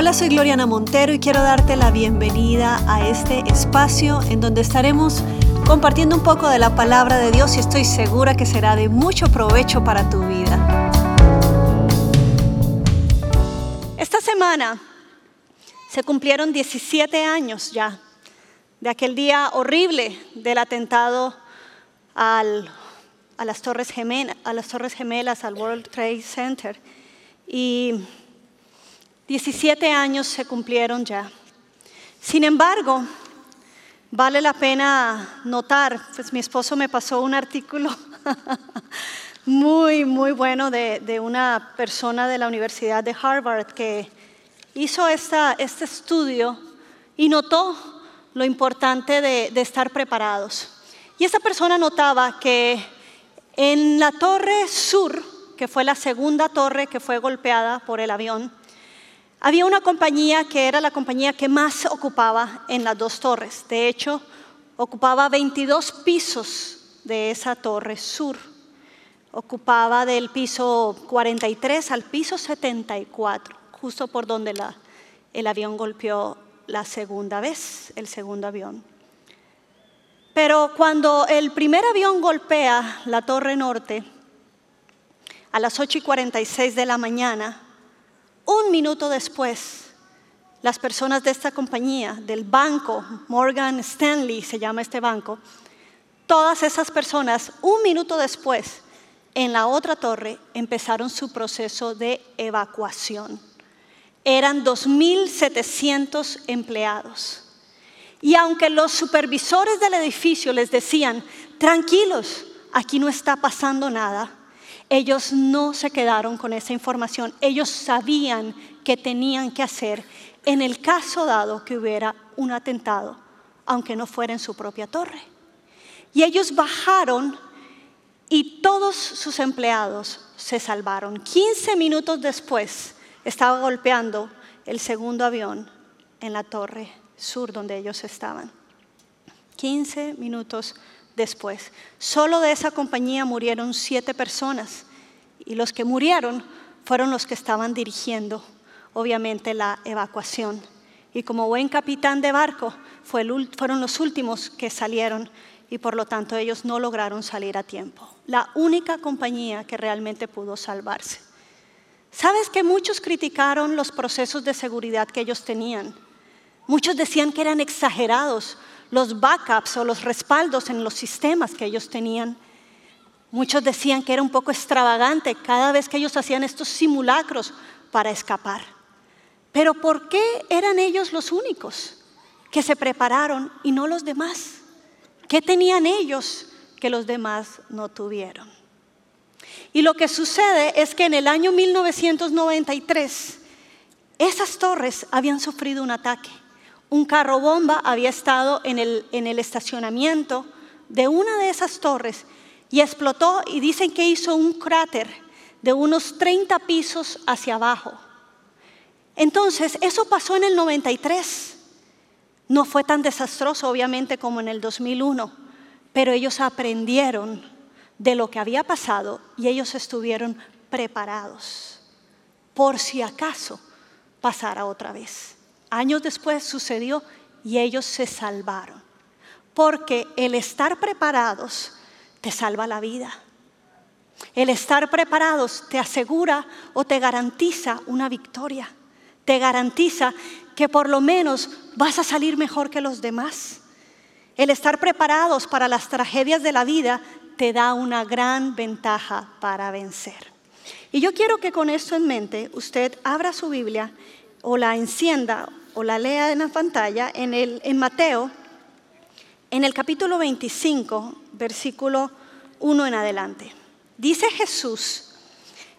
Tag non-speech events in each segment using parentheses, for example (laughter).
Hola, soy Gloriana Montero y quiero darte la bienvenida a este espacio en donde estaremos compartiendo un poco de la palabra de Dios y estoy segura que será de mucho provecho para tu vida. Esta semana se cumplieron 17 años ya de aquel día horrible del atentado a, las torres gemelas, a las Torres Gemelas, al World Trade Center. Y 17 años se cumplieron ya. Sin embargo, vale la pena notar, pues mi esposo me pasó un artículo (laughs) muy, muy bueno de, una persona de la Universidad de Harvard que hizo esta, este estudio y notó lo importante de, de estar preparados. Y esta persona notaba que en la torre sur, que fue la segunda torre que fue golpeada por el avión, había una compañía que era la compañía que más ocupaba en las dos torres. De hecho, ocupaba 22 pisos de esa torre sur. Ocupaba del piso 43 al piso 74, justo por donde el avión golpeó la segunda vez, el segundo avión. Pero cuando el primer avión golpea la torre norte, a las 8 y 46 de la mañana, un minuto después, las personas de esta compañía, del banco, Morgan Stanley se llama este banco, todas esas personas, un minuto después, en la otra torre, empezaron su proceso de evacuación. Eran 2.700 empleados. Y aunque los supervisores del edificio les decían, tranquilos, aquí no está pasando nada, ellos no se quedaron con esa información. Ellos sabían qué tenían que hacer en el caso dado que hubiera un atentado, aunque no fuera en su propia torre. Y ellos bajaron y todos sus empleados se salvaron. 15 minutos después estaba golpeando el segundo avión en la torre sur donde ellos estaban. 15 minutos después. Solo de esa compañía murieron siete personas y los que murieron fueron los que estaban dirigiendo, obviamente, la evacuación. Y como buen capitán de barco, fueron los últimos que salieron y por lo tanto ellos no lograron salir a tiempo. La única compañía que realmente pudo salvarse. ¿Sabes que muchos criticaron los procesos de seguridad que ellos tenían? Muchos decían que eran exagerados los backups o los respaldos en los sistemas que ellos tenían. Muchos decían que era un poco extravagante cada vez que ellos hacían estos simulacros para escapar. Pero ¿por qué eran ellos los únicos que se prepararon y no los demás? ¿Qué tenían ellos que los demás no tuvieron? Y lo que sucede es que en el año 1993 esas torres habían sufrido un ataque un carro bomba había estado en el, en el estacionamiento de una de esas torres y explotó y dicen que hizo un cráter de unos 30 pisos hacia abajo. Entonces, eso pasó en el 93. No fue tan desastroso, obviamente, como en el 2001, pero ellos aprendieron de lo que había pasado y ellos estuvieron preparados por si acaso pasara otra vez. Años después sucedió y ellos se salvaron. Porque el estar preparados te salva la vida. El estar preparados te asegura o te garantiza una victoria. Te garantiza que por lo menos vas a salir mejor que los demás. El estar preparados para las tragedias de la vida te da una gran ventaja para vencer. Y yo quiero que con esto en mente usted abra su Biblia o la encienda o la lea en la pantalla en, el, en Mateo, en el capítulo 25, versículo 1 en adelante. Dice Jesús,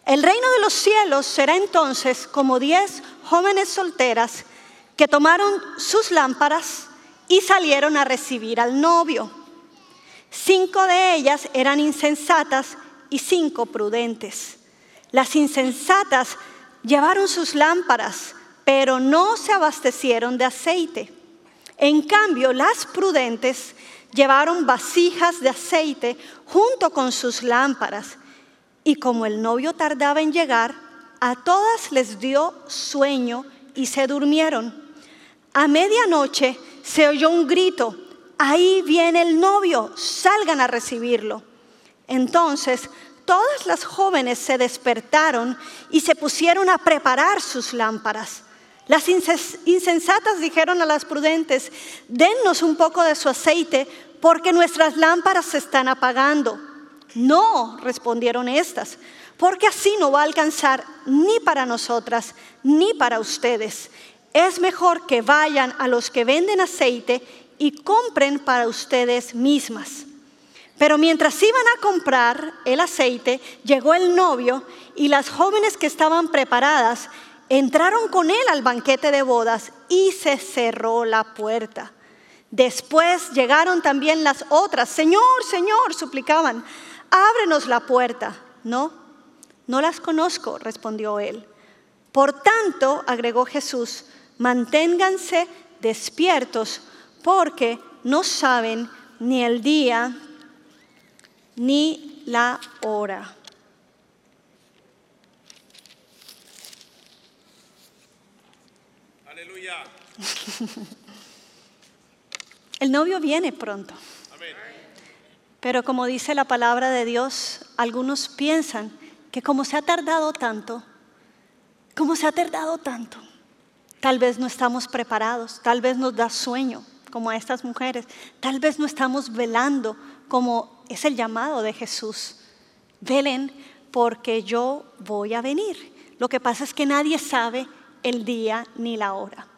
el reino de los cielos será entonces como diez jóvenes solteras que tomaron sus lámparas y salieron a recibir al novio. Cinco de ellas eran insensatas y cinco prudentes. Las insensatas llevaron sus lámparas pero no se abastecieron de aceite. En cambio, las prudentes llevaron vasijas de aceite junto con sus lámparas. Y como el novio tardaba en llegar, a todas les dio sueño y se durmieron. A medianoche se oyó un grito, ahí viene el novio, salgan a recibirlo. Entonces todas las jóvenes se despertaron y se pusieron a preparar sus lámparas. Las insensatas dijeron a las prudentes, dennos un poco de su aceite porque nuestras lámparas se están apagando. No, respondieron estas, porque así no va a alcanzar ni para nosotras ni para ustedes. Es mejor que vayan a los que venden aceite y compren para ustedes mismas. Pero mientras iban a comprar el aceite, llegó el novio y las jóvenes que estaban preparadas entraron con él al banquete de bodas y se cerró la puerta. Después llegaron también las otras. Señor, Señor, suplicaban, ábrenos la puerta. No, no las conozco, respondió él. Por tanto, agregó Jesús, manténganse despiertos porque no saben ni el día ni la hora. Aleluya. El novio viene pronto. Pero como dice la palabra de Dios, algunos piensan que como se ha tardado tanto, como se ha tardado tanto, tal vez no estamos preparados, tal vez nos da sueño, como a estas mujeres, tal vez no estamos velando como es el llamado de Jesús. Velen porque yo voy a venir. Lo que pasa es que nadie sabe el día ni la hora.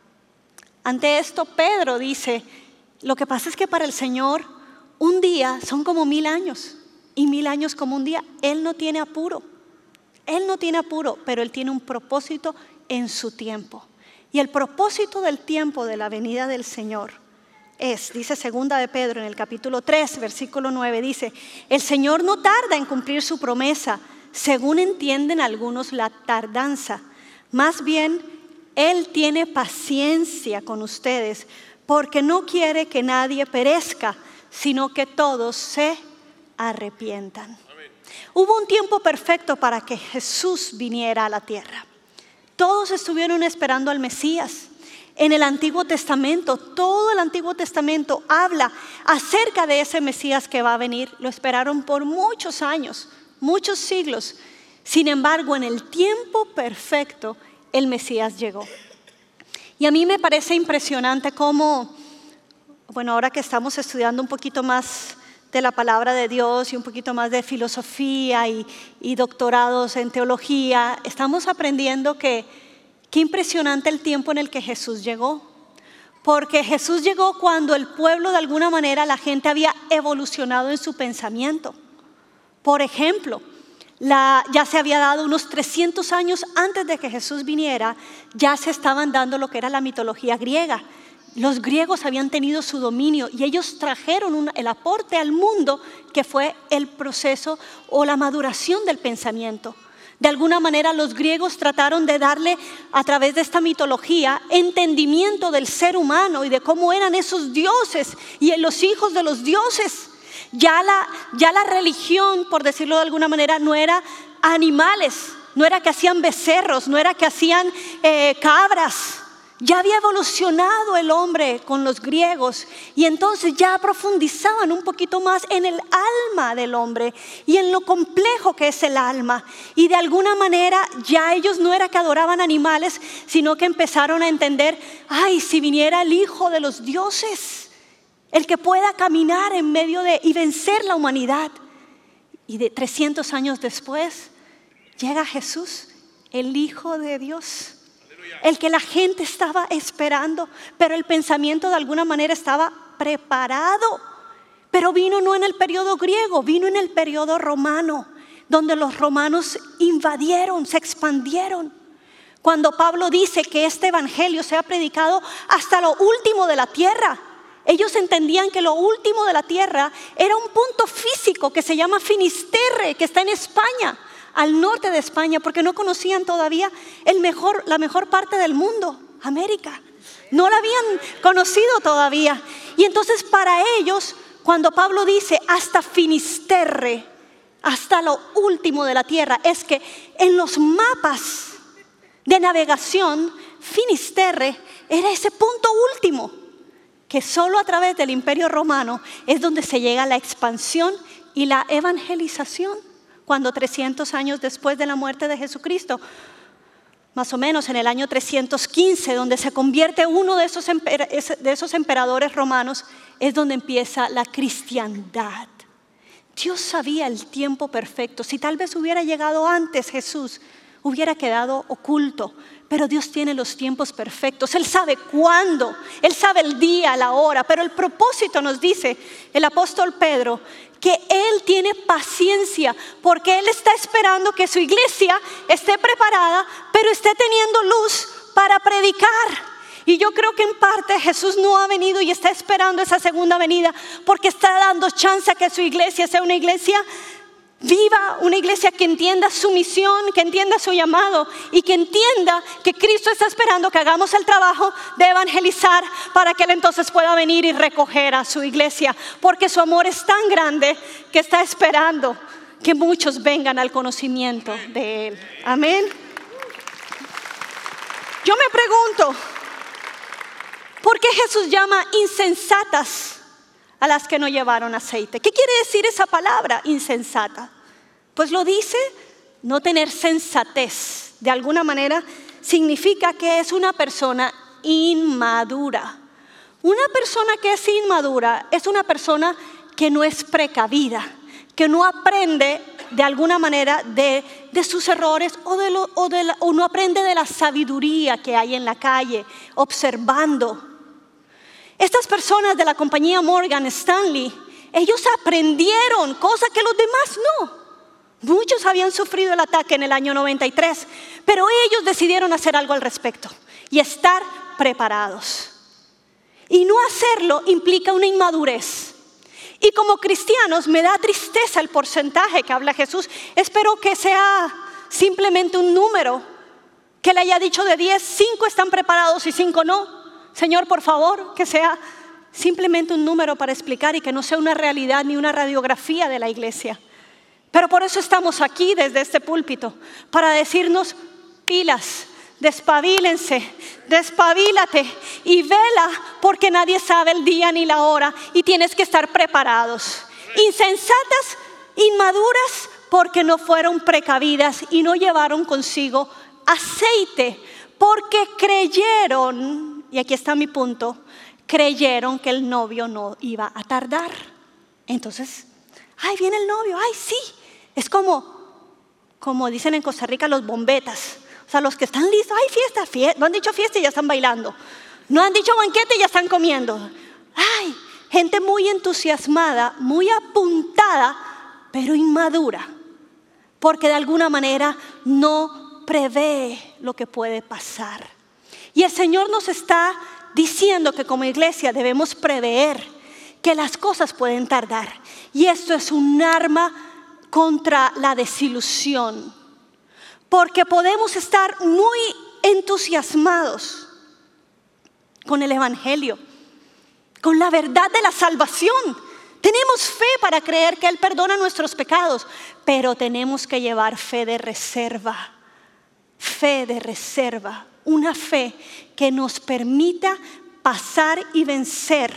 Ante esto, Pedro dice, lo que pasa es que para el Señor un día son como mil años y mil años como un día. Él no tiene apuro. Él no tiene apuro, pero Él tiene un propósito en su tiempo. Y el propósito del tiempo de la venida del Señor es, dice segunda de Pedro en el capítulo 3, versículo 9, dice, el Señor no tarda en cumplir su promesa, según entienden algunos la tardanza. Más bien, Él tiene paciencia con ustedes, porque no quiere que nadie perezca, sino que todos se arrepientan. Hubo un tiempo perfecto para que Jesús viniera a la tierra. Todos estuvieron esperando al Mesías. En el Antiguo Testamento, todo el Antiguo Testamento habla acerca de ese Mesías que va a venir. Lo esperaron por muchos años, muchos siglos. Sin embargo, en el tiempo perfecto, el Mesías llegó. Y a mí me parece impresionante cómo, bueno, ahora que estamos estudiando un poquito más de la palabra de Dios y un poquito más de filosofía y, doctorados en teología, estamos aprendiendo que Qué impresionante el tiempo en el que Jesús llegó. Porque Jesús llegó cuando el pueblo de alguna manera la gente había evolucionado en su pensamiento. Por ejemplo, ya se había dado unos 300 años antes de que Jesús viniera, ya se estaban dando lo que era la mitología griega. Los griegos habían tenido su dominio y ellos trajeron el aporte al mundo que fue el proceso o la maduración del pensamiento. De alguna manera los griegos trataron de darle a través de esta mitología entendimiento del ser humano y de cómo eran esos dioses y los hijos de los dioses. Ya la, ya la religión, por decirlo de alguna manera, no era animales, no era que hacían becerros, no era que hacían eh, cabras, ya había evolucionado el hombre con los griegos y entonces ya profundizaban un poquito más en el alma del hombre y en lo complejo que es el alma. Y de alguna manera ya ellos no era que adoraban animales, sino que empezaron a entender, ay, si viniera el Hijo de los dioses, el que pueda caminar en medio de y vencer la humanidad. Y de 300 años después llega Jesús, el Hijo de Dios el que la gente estaba esperando, pero el pensamiento de alguna manera estaba preparado. Pero vino no en el periodo griego, vino en el periodo romano, donde los romanos invadieron, se expandieron. Cuando Pablo dice que este evangelio se ha predicado hasta lo último de la tierra, ellos entendían que lo último de la tierra era un punto físico que se llama Finisterre, que está en España al norte de España porque no conocían todavía la mejor parte del mundo, América. No la habían conocido todavía. Y entonces para ellos, cuando Pablo dice hasta Finisterre, hasta lo último de la tierra, es que en los mapas de navegación, Finisterre era ese punto último, que solo a través del imperio romano es donde se llega a la expansión y la evangelización, cuando 300 años después de la muerte de Jesucristo, más o menos en el año 315, donde se convierte uno de esos, de esos emperadores romanos, es donde empieza la cristiandad. Dios sabía el tiempo perfecto. Si tal vez hubiera llegado antes Jesús, hubiera quedado oculto. Pero Dios tiene los tiempos perfectos. Él sabe cuándo. Él sabe el día, la hora. Pero el propósito nos dice el apóstol Pedro que Él tiene paciencia porque Él está esperando que su iglesia esté preparada, pero esté teniendo luz para predicar. Y yo creo que en parte Jesús no ha venido y está esperando esa segunda venida porque está dando chance a que su iglesia sea una iglesia viva, una iglesia que entienda su misión, que entienda su llamado y que entienda que Cristo está esperando que hagamos el trabajo de evangelizar para que Él entonces pueda venir y recoger a su iglesia. Porque su amor es tan grande que está esperando que muchos vengan al conocimiento de Él. Amén. Yo me pregunto, ¿Por qué Jesús llama insensatas a las que no llevaron aceite? ¿Qué quiere decir esa palabra insensata? Pues lo dice no tener sensatez. De alguna manera significa que es una persona inmadura. Una persona que es inmadura es una persona que no es precavida, que no aprende de alguna manera de, sus errores o, o no aprende de la sabiduría que hay en la calle, observando. Estas personas de la compañía Morgan Stanley, ellos aprendieron cosas que los demás no. Muchos habían sufrido el ataque en el año 93, pero ellos decidieron hacer algo al respecto y estar preparados. Y no hacerlo implica una inmadurez. Y como cristianos me da tristeza el porcentaje que habla Jesús. Espero que sea simplemente un número, que le haya dicho de 10, 5 están preparados y 5 no. Señor, por favor, que sea simplemente un número para explicar y que no sea una realidad ni una radiografía de la iglesia. Pero por eso estamos aquí desde este púlpito, para decirnos pilas, despabilense, despabilate y vela porque nadie sabe el día ni la hora y tienes que estar preparados. Insensatas, inmaduras porque no fueron precavidas y no llevaron consigo aceite, porque creyeron y aquí está mi punto, creyeron que el novio no iba a tardar. Entonces, ay, viene el novio, ay, sí. Es como, como dicen en Costa Rica, los bombetas. O sea, los que están listos, ay, fiesta, fiesta. No han dicho fiesta y ya están bailando. No han dicho banquete y ya están comiendo. Ay, gente muy entusiasmada, muy apuntada, pero inmadura. Porque de alguna manera no prevé lo que puede pasar. Y el Señor nos está diciendo que como iglesia debemos prever que las cosas pueden tardar. Y esto es un arma contra la desilusión. Porque podemos estar muy entusiasmados con el Evangelio, con la verdad de la salvación. Tenemos fe para creer que Él perdona nuestros pecados, pero tenemos que llevar fe de reserva, fe de reserva una fe que nos permita pasar y vencer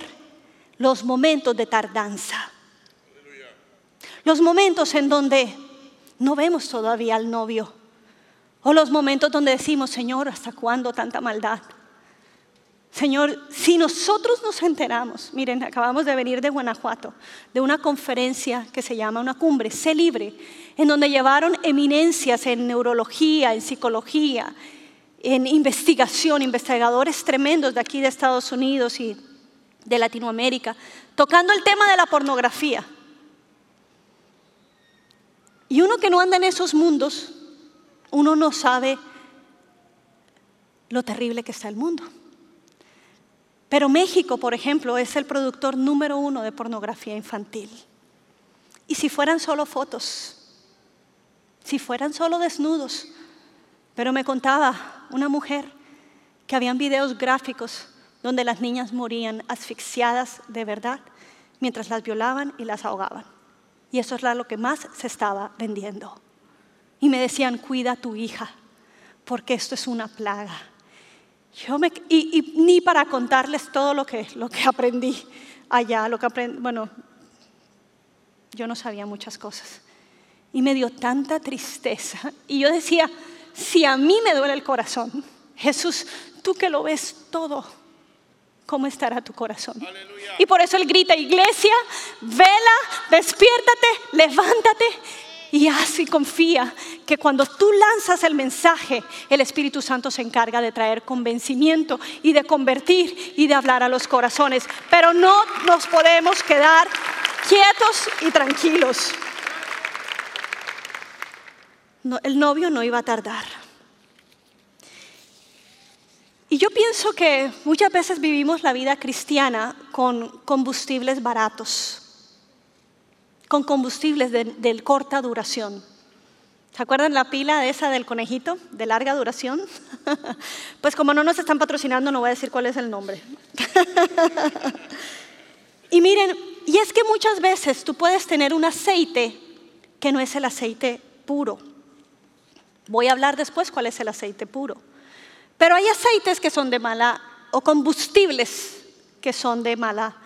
los momentos de tardanza. Los momentos en donde no vemos todavía al novio. O los momentos donde decimos, Señor, ¿hasta cuándo tanta maldad? Señor, si nosotros nos enteramos, miren, acabamos de venir de Guanajuato, de una conferencia que se llama una cumbre, Sé Libre, en donde llevaron eminencias en neurología, en psicología, en investigación, investigadores tremendos de aquí de Estados Unidos y de Latinoamérica, tocando el tema de la pornografía. Y uno que no anda en esos mundos, uno no sabe lo terrible que está el mundo. Pero México, por ejemplo, es el productor número uno de pornografía infantil. Y si fueran solo fotos, si fueran solo desnudos, pero me contaba una mujer que habían videos gráficos donde las niñas morían asfixiadas de verdad mientras las violaban y las ahogaban. Y eso es lo que más se estaba vendiendo. Y me decían, cuida a tu hija, porque esto es una plaga. Yo me, y, ni para contarles todo lo que, lo que aprendí allá, lo que aprendí, bueno, yo no sabía muchas cosas. Y me dio tanta tristeza. Y yo decía, si a mí me duele el corazón, Jesús, tú que lo ves todo, ¿cómo estará tu corazón? Y por eso Él grita, iglesia, vela, despiértate, levántate y haz y confía que cuando tú lanzas el mensaje, el Espíritu Santo se encarga de traer convencimiento y de convertir y de hablar a los corazones. Pero no nos podemos quedar quietos y tranquilos. El novio no iba a tardar. Y yo pienso que muchas veces vivimos la vida cristiana con combustibles baratos con combustibles de, corta duración. ¿Se acuerdan la pila esa del conejito, de larga duración? (laughs) pues como no nos están patrocinando, no voy a decir cuál es el nombre. (laughs) y miren, y es que muchas veces tú puedes tener un aceite que no es el aceite puro. Voy a hablar después cuál es el aceite puro. Pero hay aceites que son de mala, o combustibles que son de mala,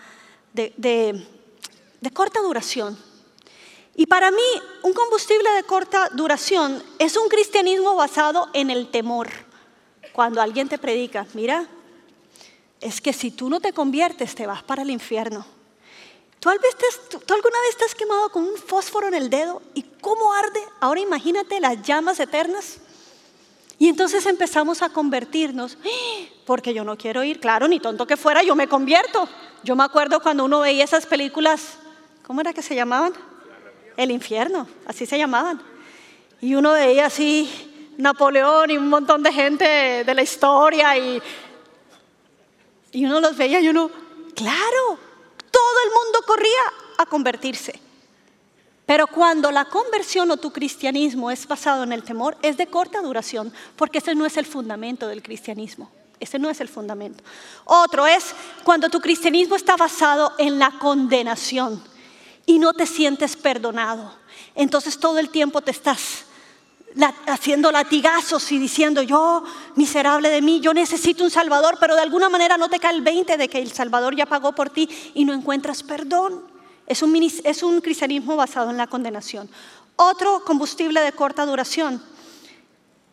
de, de corta duración. Y para mí, un combustible de corta duración es un cristianismo basado en el temor. Cuando alguien te predica, mira, es que si tú no te conviertes, te vas para el infierno. ¿Tú, alguna vez te has quemado con un fósforo en el dedo y cómo arde? Ahora imagínate las llamas eternas. Y entonces empezamos a convertirnos, ¡Ah! porque yo no quiero ir, claro, ni tonto que fuera, yo me convierto. Yo me acuerdo cuando uno veía esas películas, ¿cómo era que se llamaban? el infierno, así se llamaban. Y uno veía así Napoleón y un montón de gente de la historia y, y uno los veía y uno, claro, todo el mundo corría a convertirse. Pero cuando la conversión o tu cristianismo es basado en el temor, es de corta duración, porque ese no es el fundamento del cristianismo. Ese no es el fundamento. Otro es cuando tu cristianismo está basado en la condenación y no te sientes perdonado. Entonces todo el tiempo te estás haciendo latigazos y diciendo, yo, miserable de mí, yo necesito un Salvador, pero de alguna manera no te cae el 20 de que el Salvador ya pagó por ti y no encuentras perdón. Es un, es un cristianismo basado en la condenación. Otro combustible de corta duración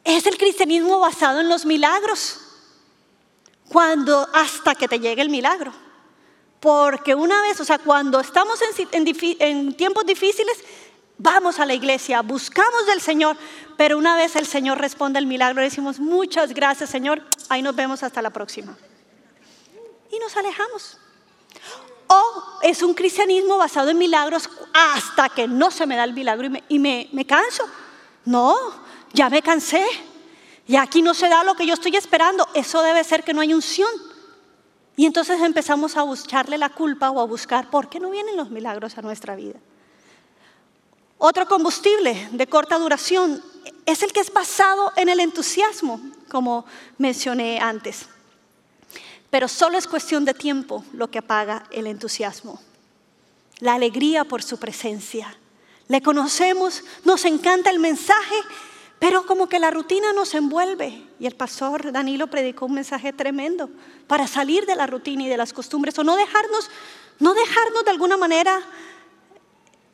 es el cristianismo basado en los milagros, cuando hasta que te llegue el milagro. Porque una vez, o sea, cuando estamos en, tiempos difíciles, vamos a la iglesia, buscamos del Señor, pero una vez el Señor responde el milagro, decimos, muchas gracias Señor, ahí nos vemos hasta la próxima. Y nos alejamos. O es un cristianismo basado en milagros hasta que no se me da el milagro y me, me canso. No, ya me cansé. Y aquí no se da lo que yo estoy esperando. Eso debe ser que no hay unción. Y entonces empezamos a buscarle la culpa o a buscar por qué no vienen los milagros a nuestra vida. Otro combustible de corta duración es el que es basado en el entusiasmo, como mencioné antes. Pero solo es cuestión de tiempo lo que apaga el entusiasmo. La alegría por su presencia. Le conocemos, nos encanta el mensaje, pero como que la rutina nos envuelve. Y el pastor Danilo predicó un mensaje tremendo para salir de la rutina y de las costumbres o no dejarnos, no dejarnos de alguna manera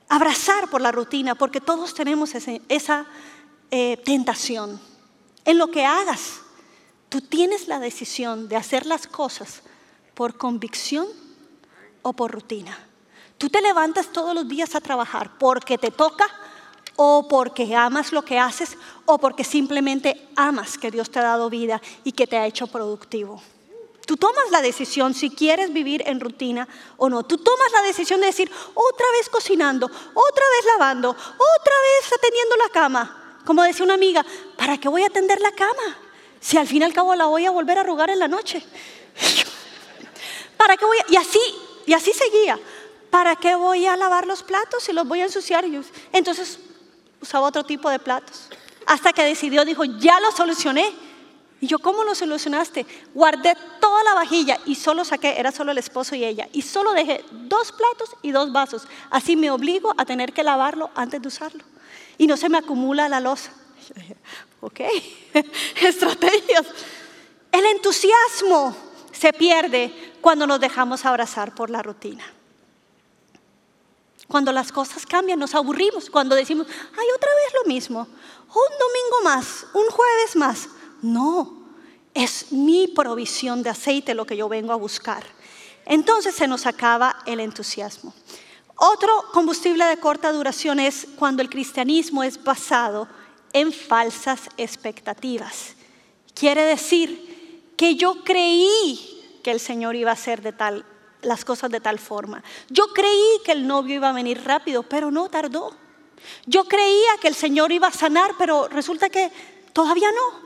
abrazar por la rutina, porque todos tenemos esa eh, tentación. En lo que hagas, tú tienes la decisión de hacer las cosas por convicción o por rutina. Tú te levantas todos los días a trabajar porque te toca o porque amas lo que haces o porque simplemente amas que Dios te ha dado vida y que te ha hecho productivo. Tú tomas la decisión si quieres vivir en rutina o no. Tú tomas la decisión de decir, otra vez cocinando, otra vez lavando, otra vez atendiendo la cama. Como decía una amiga, ¿para qué voy a atender la cama? Si al fin y al cabo la voy a volver a arrugar en la noche. ¿Para qué voy a... Y así, y así seguía. ¿Para qué voy a lavar los platos si los voy a ensuciar? Entonces usaba otro tipo de platos. Hasta que decidió, dijo, ya lo solucioné. Y yo, ¿cómo lo solucionaste? Guardé toda la vajilla y solo saqué, era solo el esposo y ella, y solo dejé dos platos y dos vasos. Así me obligo a tener que lavarlo antes de usarlo. Y no se me acumula la losa. Ok, (laughs) estrategias. El entusiasmo se pierde cuando nos dejamos abrazar por la rutina. Cuando las cosas cambian, nos aburrimos. Cuando decimos, ay, otra vez lo mismo. Un domingo más, un jueves más. No, es mi provisión de aceite lo que yo vengo a buscar. Entonces se nos acaba el entusiasmo. Otro combustible de corta duración es cuando el cristianismo es basado en falsas expectativas. Quiere decir que yo creí que el Señor iba a hacer de tal las cosas de tal forma. Yo creí que el novio iba a venir rápido, pero no tardó. Yo creía que el Señor iba a sanar, pero resulta que todavía no.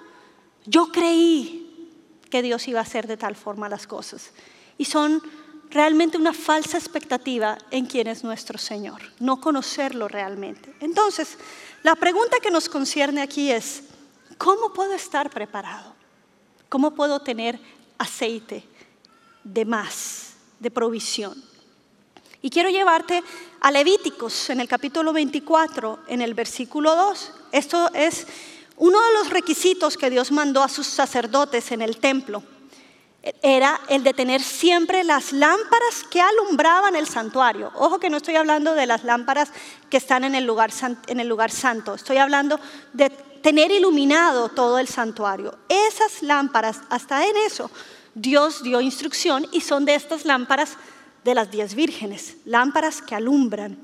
Yo creí que Dios iba a hacer de tal forma las cosas. Y son realmente una falsa expectativa en quién es nuestro Señor, no conocerlo realmente. Entonces, la pregunta que nos concierne aquí es, ¿cómo puedo estar preparado? ¿Cómo puedo tener aceite de más? de provisión. Y quiero llevarte a Levíticos en el capítulo 24, en el versículo 2. Esto es uno de los requisitos que Dios mandó a sus sacerdotes en el templo. Era el de tener siempre las lámparas que alumbraban el santuario. Ojo que no estoy hablando de las lámparas que están en el lugar, en el lugar santo. Estoy hablando de tener iluminado todo el santuario. Esas lámparas, hasta en eso, Dios dio instrucción y son de estas lámparas de las diez vírgenes, lámparas que alumbran.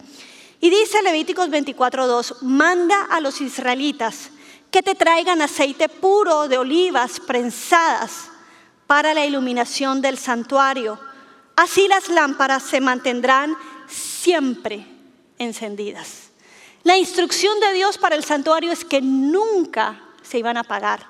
Y dice Levíticos 24:2, manda a los israelitas que te traigan aceite puro de olivas prensadas para la iluminación del santuario. Así las lámparas se mantendrán siempre encendidas. La instrucción de Dios para el santuario es que nunca se iban a apagar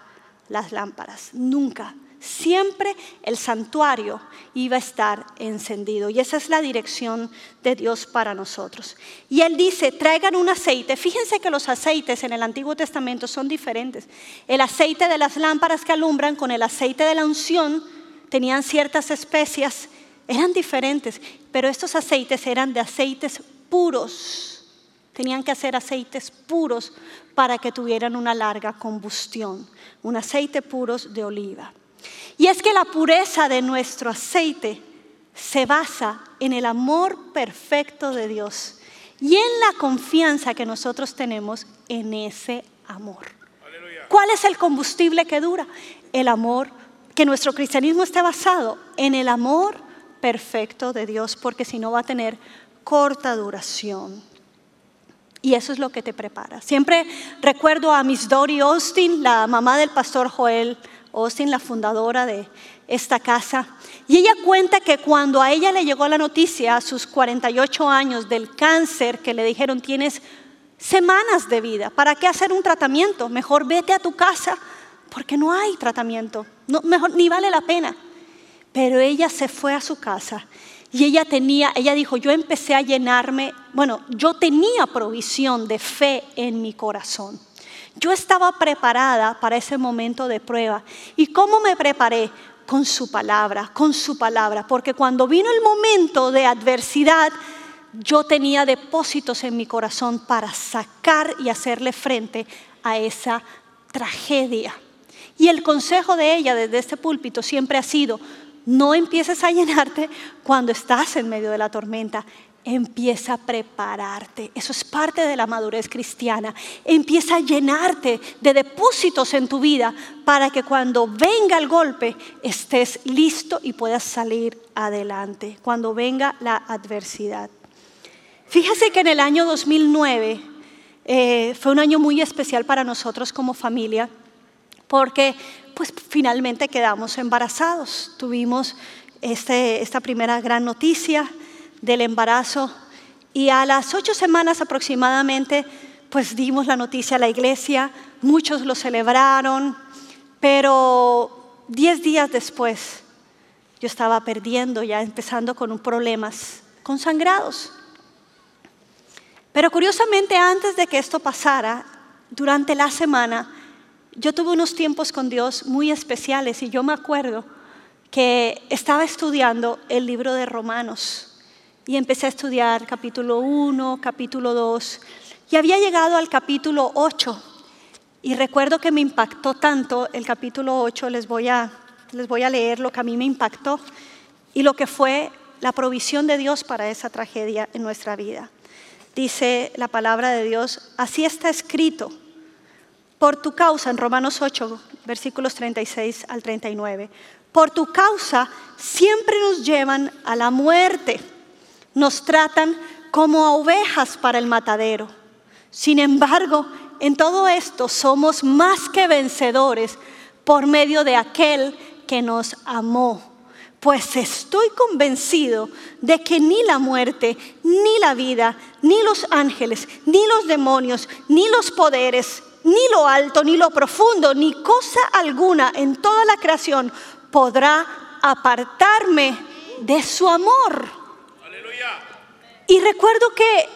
las lámparas, nunca siempre el santuario iba a estar encendido. Y esa es la dirección de Dios para nosotros. Y Él dice, traigan un aceite. Fíjense que los aceites en el Antiguo Testamento son diferentes. El aceite de las lámparas que alumbran con el aceite de la unción tenían ciertas especias, eran diferentes, pero estos aceites eran de aceites puros. Tenían que hacer aceites puros para que tuvieran una larga combustión, un aceite puros de oliva. Y es que la pureza de nuestro aceite se basa en el amor perfecto de Dios y en la confianza que nosotros tenemos en ese amor. ¿Cuál es el combustible que dura? El amor, que nuestro cristianismo esté basado en el amor perfecto de Dios, porque si no va a tener corta duración. Y eso es lo que te prepara. Siempre recuerdo a Miss Dory Austin, la mamá del pastor Joel Austin, la fundadora de esta casa. Y ella cuenta que cuando a ella le llegó la noticia a sus 48 años del cáncer, que le dijeron tienes semanas de vida, ¿para qué hacer un tratamiento? Mejor vete a tu casa porque no hay tratamiento, mejor, ni vale la pena. Pero ella se fue a su casa y ella tenía, ella dijo, yo empecé a llenarme, bueno, yo tenía provisión de fe en mi corazón. Yo estaba preparada para ese momento de prueba. ¿Y cómo me preparé? Con su palabra, con su palabra. Porque cuando vino el momento de adversidad, yo tenía depósitos en mi corazón para sacar y hacerle frente a esa tragedia. Y el consejo de ella desde este púlpito siempre ha sido, no empieces a llenarte cuando estás en medio de la tormenta, empieza a prepararte. Eso es parte de la madurez cristiana. Empieza a llenarte de depósitos en tu vida para que cuando venga el golpe estés listo y puedas salir adelante, cuando venga la adversidad. Fíjese que en el año 2009 eh, fue un año muy especial para nosotros como familia porque pues finalmente quedamos embarazados. Tuvimos este, esta primera gran noticia del embarazo y a las ocho semanas aproximadamente pues dimos la noticia a la iglesia, muchos lo celebraron, pero diez días después yo estaba perdiendo, ya empezando con problemas, con sangrados. Pero curiosamente antes de que esto pasara, durante la semana, yo tuve unos tiempos con Dios muy especiales y yo me acuerdo que estaba estudiando el libro de Romanos y empecé a estudiar capítulo 1, capítulo 2 y había llegado al capítulo 8 y recuerdo que me impactó tanto el capítulo 8, les voy a les voy a leer lo que a mí me impactó y lo que fue la provisión de Dios para esa tragedia en nuestra vida. Dice la palabra de Dios, así está escrito, por tu causa, en Romanos 8, versículos 36 al 39, por tu causa siempre nos llevan a la muerte, nos tratan como a ovejas para el matadero. Sin embargo, en todo esto somos más que vencedores por medio de aquel que nos amó. Pues estoy convencido de que ni la muerte, ni la vida, ni los ángeles, ni los demonios, ni los poderes, ni lo alto, ni lo profundo, ni cosa alguna en toda la creación podrá apartarme de su amor. Y recuerdo que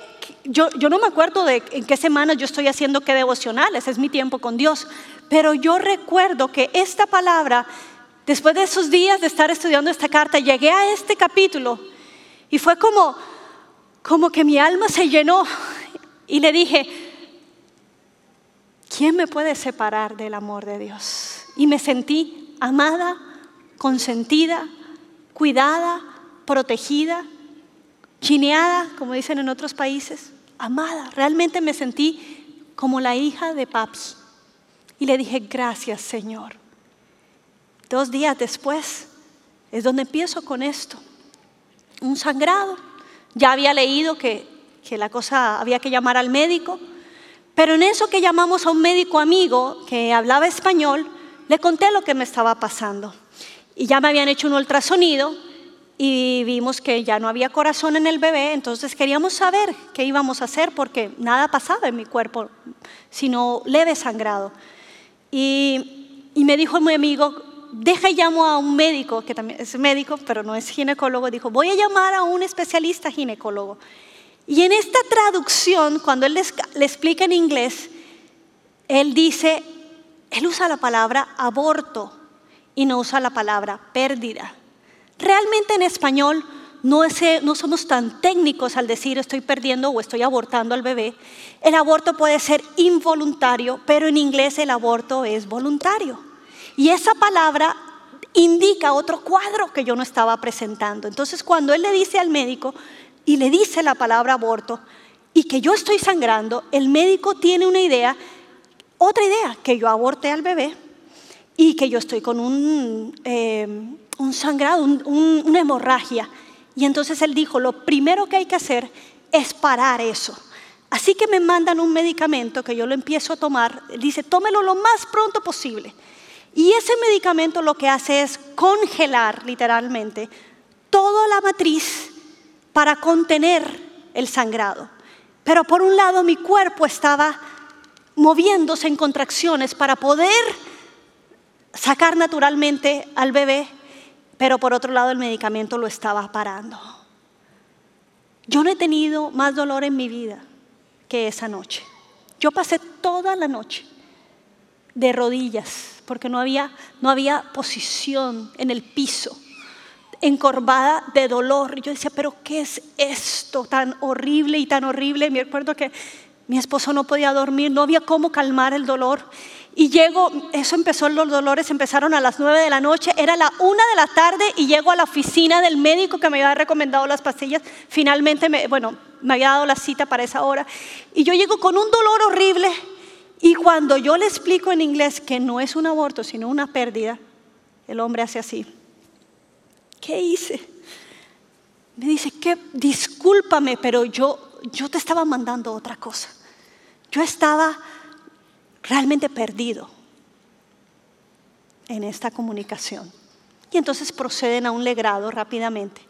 yo, yo, no me acuerdo de en qué semana yo estoy haciendo qué devocionales, es mi tiempo con Dios, pero yo recuerdo que esta palabra, después de esos días de estar estudiando esta carta, llegué a este capítulo y fue como, como que mi alma se llenó y le dije, ¿quién me puede separar del amor de Dios? Y me sentí amada, consentida, cuidada, protegida, chineada, como dicen en otros países, amada. Realmente me sentí como la hija de papi. Y le dije, gracias Señor. Dos días después es donde empiezo con esto. Un sangrado. Ya había leído que, que la cosa había que llamar al médico. Pero en eso que llamamos a un médico amigo que hablaba español, le conté lo que me estaba pasando. Y ya me habían hecho un ultrasonido y vimos que ya no había corazón en el bebé, entonces queríamos saber qué íbamos a hacer porque nada pasaba en mi cuerpo, sino leve sangrado. Y, me dijo mi amigo, deja y llamo a un médico, que también es médico, pero no es ginecólogo, dijo, voy a llamar a un especialista ginecólogo. Y en esta traducción, cuando él le explica en inglés, él dice, él usa la palabra aborto y no usa la palabra pérdida. Realmente en español no, no, somos tan técnicos al decir estoy perdiendo o estoy abortando al bebé. El aborto puede ser involuntario, pero en inglés el aborto es voluntario. Y esa palabra indica otro cuadro que yo no estaba presentando. Entonces cuando él le dice al médico y le dice la palabra aborto y que yo estoy sangrando, el médico tiene una idea, otra idea, que yo aborté al bebé y que yo estoy con un, eh, un sangrado, una hemorragia. Y entonces él dijo, lo primero que hay que hacer es parar eso. Así que me mandan un medicamento que yo lo empiezo a tomar. Dice, tómelo lo más pronto posible. Y ese medicamento lo que hace es congelar literalmente toda la matriz para contener el sangrado. Pero por un lado mi cuerpo estaba moviéndose en contracciones para poder sacar naturalmente al bebé pero por otro lado el medicamento lo estaba parando. Yo no he tenido más dolor en mi vida que esa noche. Yo pasé toda la noche de rodillas porque no había, no había posición en el piso, encorvada de dolor. Yo decía, pero ¿qué es esto tan horrible y tan horrible? Me acuerdo que mi esposo no podía dormir, no había cómo calmar el dolor. Y llego, eso empezó, los dolores empezaron a las nueve de la noche, era la una de la tarde y llego a la oficina del médico que me había recomendado las pastillas. Finalmente, me, bueno, me había dado la cita para esa hora. Y yo llego con un dolor horrible y cuando yo le explico en inglés que no es un aborto, sino una pérdida, el hombre hace así. ¿Qué hice? Me dice, que discúlpame, pero yo, yo te estaba mandando otra cosa. Yo estaba realmente perdido en esta comunicación. Y entonces proceden a un legrado rápidamente.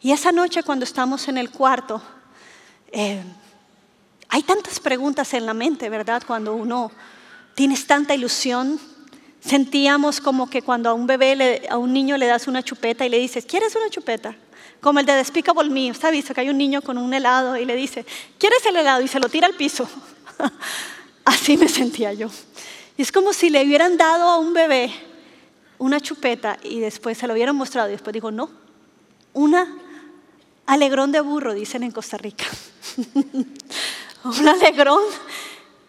Y esa noche cuando estamos en el cuarto, eh, hay tantas preguntas en la mente, ¿verdad? Cuando uno tienes tanta ilusión, sentíamos como que cuando a un bebé, a un niño le das una chupeta y le dices, ¿quieres una chupeta? Como el de Despicable Me, ¿usted ha visto que hay un niño con un helado y le dice, ¿quieres el helado? Y se lo tira al piso. (laughs) Así me sentía yo. Y es como si le hubieran dado a un bebé una chupeta y después se lo hubieran mostrado y después digo, no, una alegrón de burro, dicen en Costa Rica. (laughs) un alegrón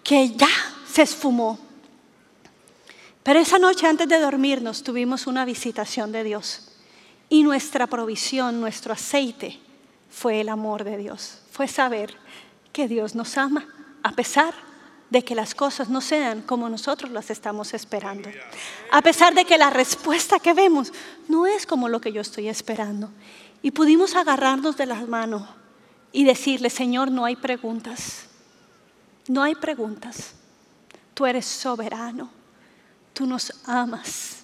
que ya se esfumó. Pero esa noche antes de dormirnos tuvimos una visitación de Dios. Y nuestra provisión, nuestro aceite, fue el amor de Dios. Fue saber que Dios nos ama a pesar de que las cosas no sean como nosotros las estamos esperando. A pesar de que la respuesta que vemos no es como lo que yo estoy esperando. Y pudimos agarrarnos de las manos y decirle, Señor, no hay preguntas. No hay preguntas. Tú eres soberano. Tú nos amas.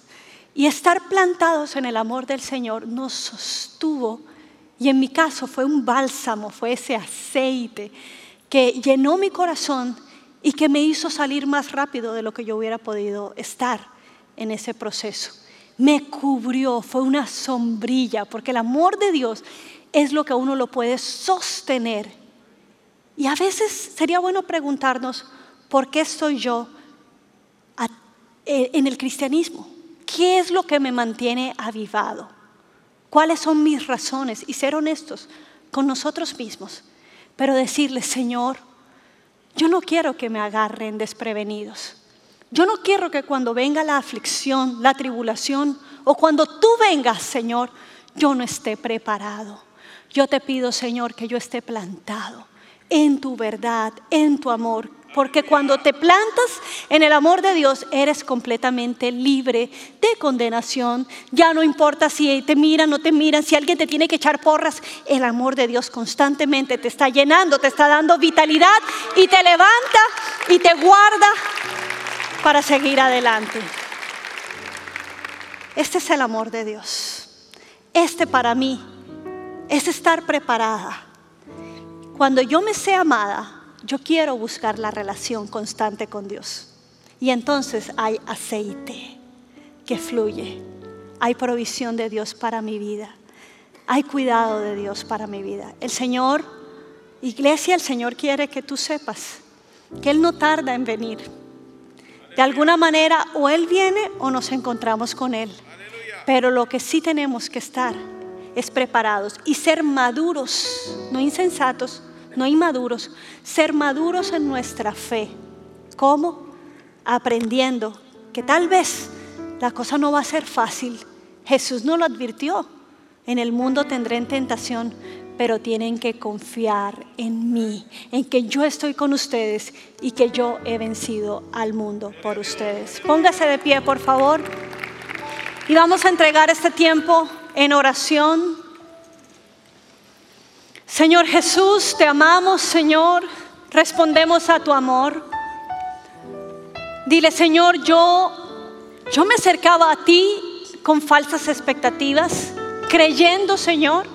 Y estar plantados en el amor del Señor nos sostuvo. Y en mi caso fue un bálsamo, fue ese aceite que llenó mi corazón y que me hizo salir más rápido de lo que yo hubiera podido estar en ese proceso. Me cubrió, fue una sombrilla, porque el amor de Dios es lo que uno lo puede sostener. Y a veces sería bueno preguntarnos, ¿por qué estoy yo en el cristianismo? ¿Qué es lo que me mantiene avivado? ¿Cuáles son mis razones? Y ser honestos con nosotros mismos, pero decirle, Señor, yo no quiero que me agarren desprevenidos. Yo no quiero que cuando venga la aflicción, la tribulación, o cuando tú vengas, Señor, yo no esté preparado. Yo te pido, Señor, que yo esté plantado en tu verdad, en tu amor, porque cuando te plantas en el amor de Dios, eres completamente libre de condenación. Ya no importa si te miran o no te miran, si alguien te tiene que echar porras, el amor de Dios constantemente te está llenando, te está dando vitalidad y te levanta y te guarda para seguir adelante. Este es el amor de Dios. Este para mí es estar preparada. Cuando yo me sé amada, yo quiero buscar la relación constante con Dios. Y entonces hay aceite que fluye. Hay provisión de Dios para mi vida. Hay cuidado de Dios para mi vida. El Señor, iglesia, el Señor quiere que tú sepas que Él no tarda en venir. De alguna manera o Él viene o nos encontramos con Él. Pero lo que sí tenemos que estar es preparados y ser maduros, no insensatos, no inmaduros, ser maduros en nuestra fe. ¿Cómo? Aprendiendo que tal vez la cosa no va a ser fácil. Jesús no lo advirtió. En el mundo tendré tentación, pero tienen que confiar en mí, en que yo estoy con ustedes y que yo he vencido al mundo por ustedes. Póngase de pie, por favor. Y vamos a entregar este tiempo en oración Señor Jesús, te amamos, Señor, respondemos a tu amor. Dile, Señor, yo yo me acercaba a ti con falsas expectativas, creyendo, Señor,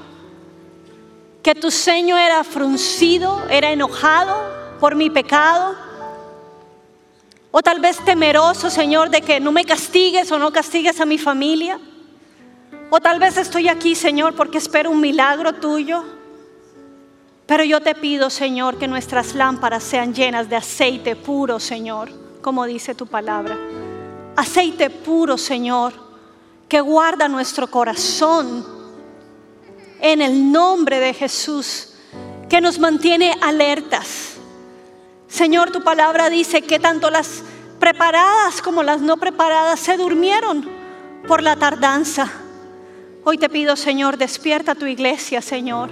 que tu ceño era fruncido, era enojado por mi pecado. O tal vez temeroso, Señor, de que no me castigues o no castigues a mi familia. O tal vez estoy aquí, Señor, porque espero un milagro tuyo. Pero yo te pido, Señor, que nuestras lámparas sean llenas de aceite puro, Señor, como dice tu palabra. Aceite puro, Señor, que guarda nuestro corazón en el nombre de Jesús, que nos mantiene alertas. Señor, tu palabra dice que tanto las preparadas como las no preparadas se durmieron por la tardanza. Hoy te pido, Señor, despierta tu iglesia, Señor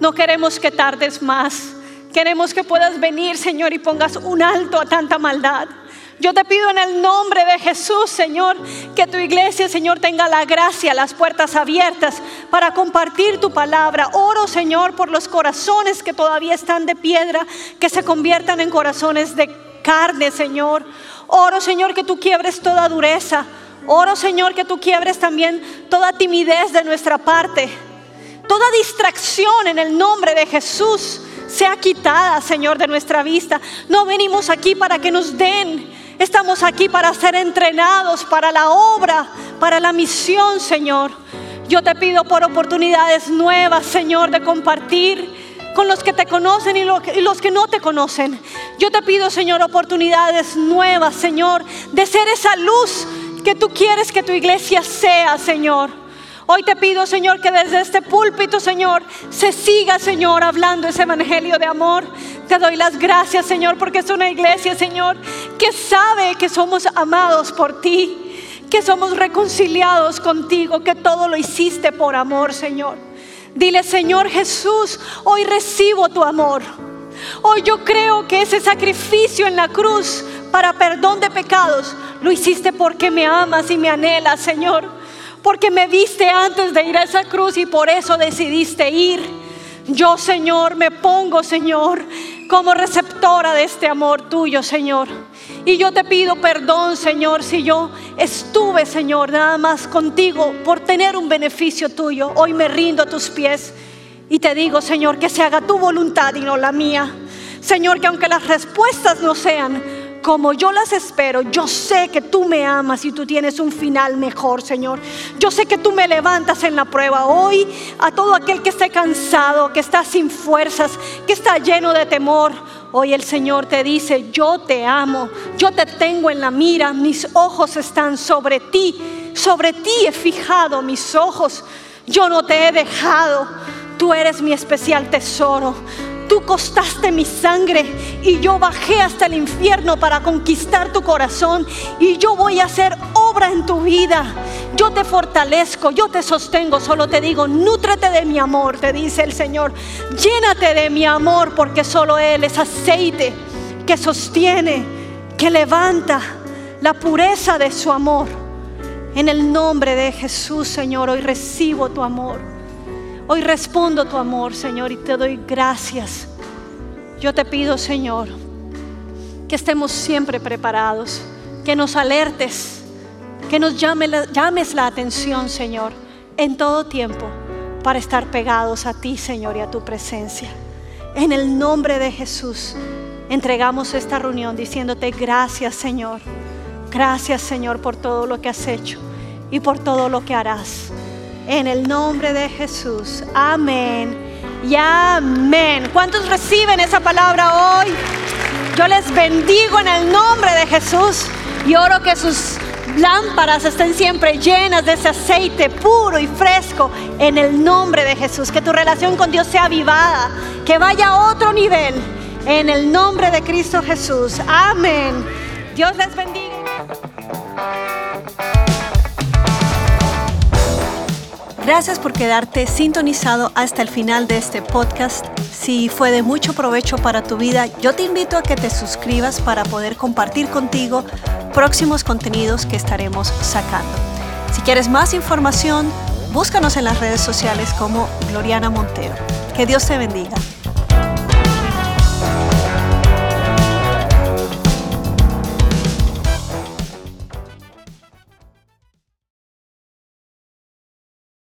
no queremos que tardes más. Queremos que puedas venir, Señor, y pongas un alto a tanta maldad. Yo te pido en el nombre de Jesús, Señor, que tu iglesia, Señor, tenga la gracia, las puertas abiertas para compartir tu palabra. Oro, Señor, por los corazones que todavía están de piedra, que se conviertan en corazones de carne, Señor. Oro, Señor, que tú quiebres toda dureza. Oro, Señor, que tú quiebres también toda timidez de nuestra parte. Toda distracción en el nombre de Jesús sea quitada, Señor, de nuestra vista. No venimos aquí para que nos den. Estamos aquí para ser entrenados para la obra, para la misión, Señor. Yo te pido por oportunidades nuevas, Señor, de compartir con los que te conocen y los que no te conocen. Yo te pido, Señor, oportunidades nuevas, Señor, de ser esa luz que tú quieres que tu iglesia sea, Señor. Hoy te pido, Señor, que desde este púlpito, Señor, se siga, Señor, hablando ese evangelio de amor. Te doy las gracias, Señor, porque es una iglesia, Señor, que sabe que somos amados por ti, que somos reconciliados contigo, que todo lo hiciste por amor, Señor. Dile, Señor Jesús, hoy recibo tu amor. Hoy yo creo que ese sacrificio en la cruz para perdón de pecados lo hiciste porque me amas y me anhelas, Señor. Porque me viste antes de ir a esa cruz y por eso decidiste ir. Yo, Señor, me pongo, Señor, como receptora de este amor tuyo, Señor. Y yo te pido perdón, Señor, si yo estuve, Señor, nada más contigo por tener un beneficio tuyo. Hoy me rindo a tus pies y te digo, Señor, que se haga tu voluntad y no la mía. Señor, que aunque las respuestas no sean como yo las espero, yo sé que tú me amas y tú tienes un final mejor, Señor. Yo sé que tú me levantas en la prueba. Hoy a todo aquel que esté cansado, que está sin fuerzas, que está lleno de temor, hoy el Señor te dice, yo te amo, yo te tengo en la mira, mis ojos están sobre ti, sobre ti he fijado mis ojos, yo no te he dejado, tú eres mi especial tesoro. Tú costaste mi sangre y yo bajé hasta el infierno para conquistar tu corazón y yo voy a hacer obra en tu vida. Yo te fortalezco, yo te sostengo, solo te digo, nútrete de mi amor, te dice el Señor. Llénate de mi amor porque solo Él es aceite que sostiene, que levanta la pureza de su amor. En el nombre de Jesús, Señor, hoy recibo tu amor. Hoy respondo tu amor, Señor, y te doy gracias. Yo te pido, Señor, que estemos siempre preparados, que nos alertes, que nos llames la atención, Señor, en todo tiempo, para estar pegados a ti, Señor, y a tu presencia. En el nombre de Jesús, entregamos esta reunión diciéndote gracias, Señor. Gracias, Señor, por todo lo que has hecho y por todo lo que harás. En el nombre de Jesús. Amén. Y amén. ¿Cuántos reciben esa palabra hoy? Yo les bendigo en el nombre de Jesús y oro que sus lámparas estén siempre llenas de ese aceite puro y fresco en el nombre de Jesús. Que tu relación con Dios sea avivada, que vaya a otro nivel en el nombre de Cristo Jesús. Amén. Dios les bendiga. Gracias por quedarte sintonizado hasta el final de este podcast. Si fue de mucho provecho para tu vida, yo te invito a que te suscribas para poder compartir contigo próximos contenidos que estaremos sacando. Si quieres más información, búscanos en las redes sociales como Gloriana Montero. Que Dios te bendiga.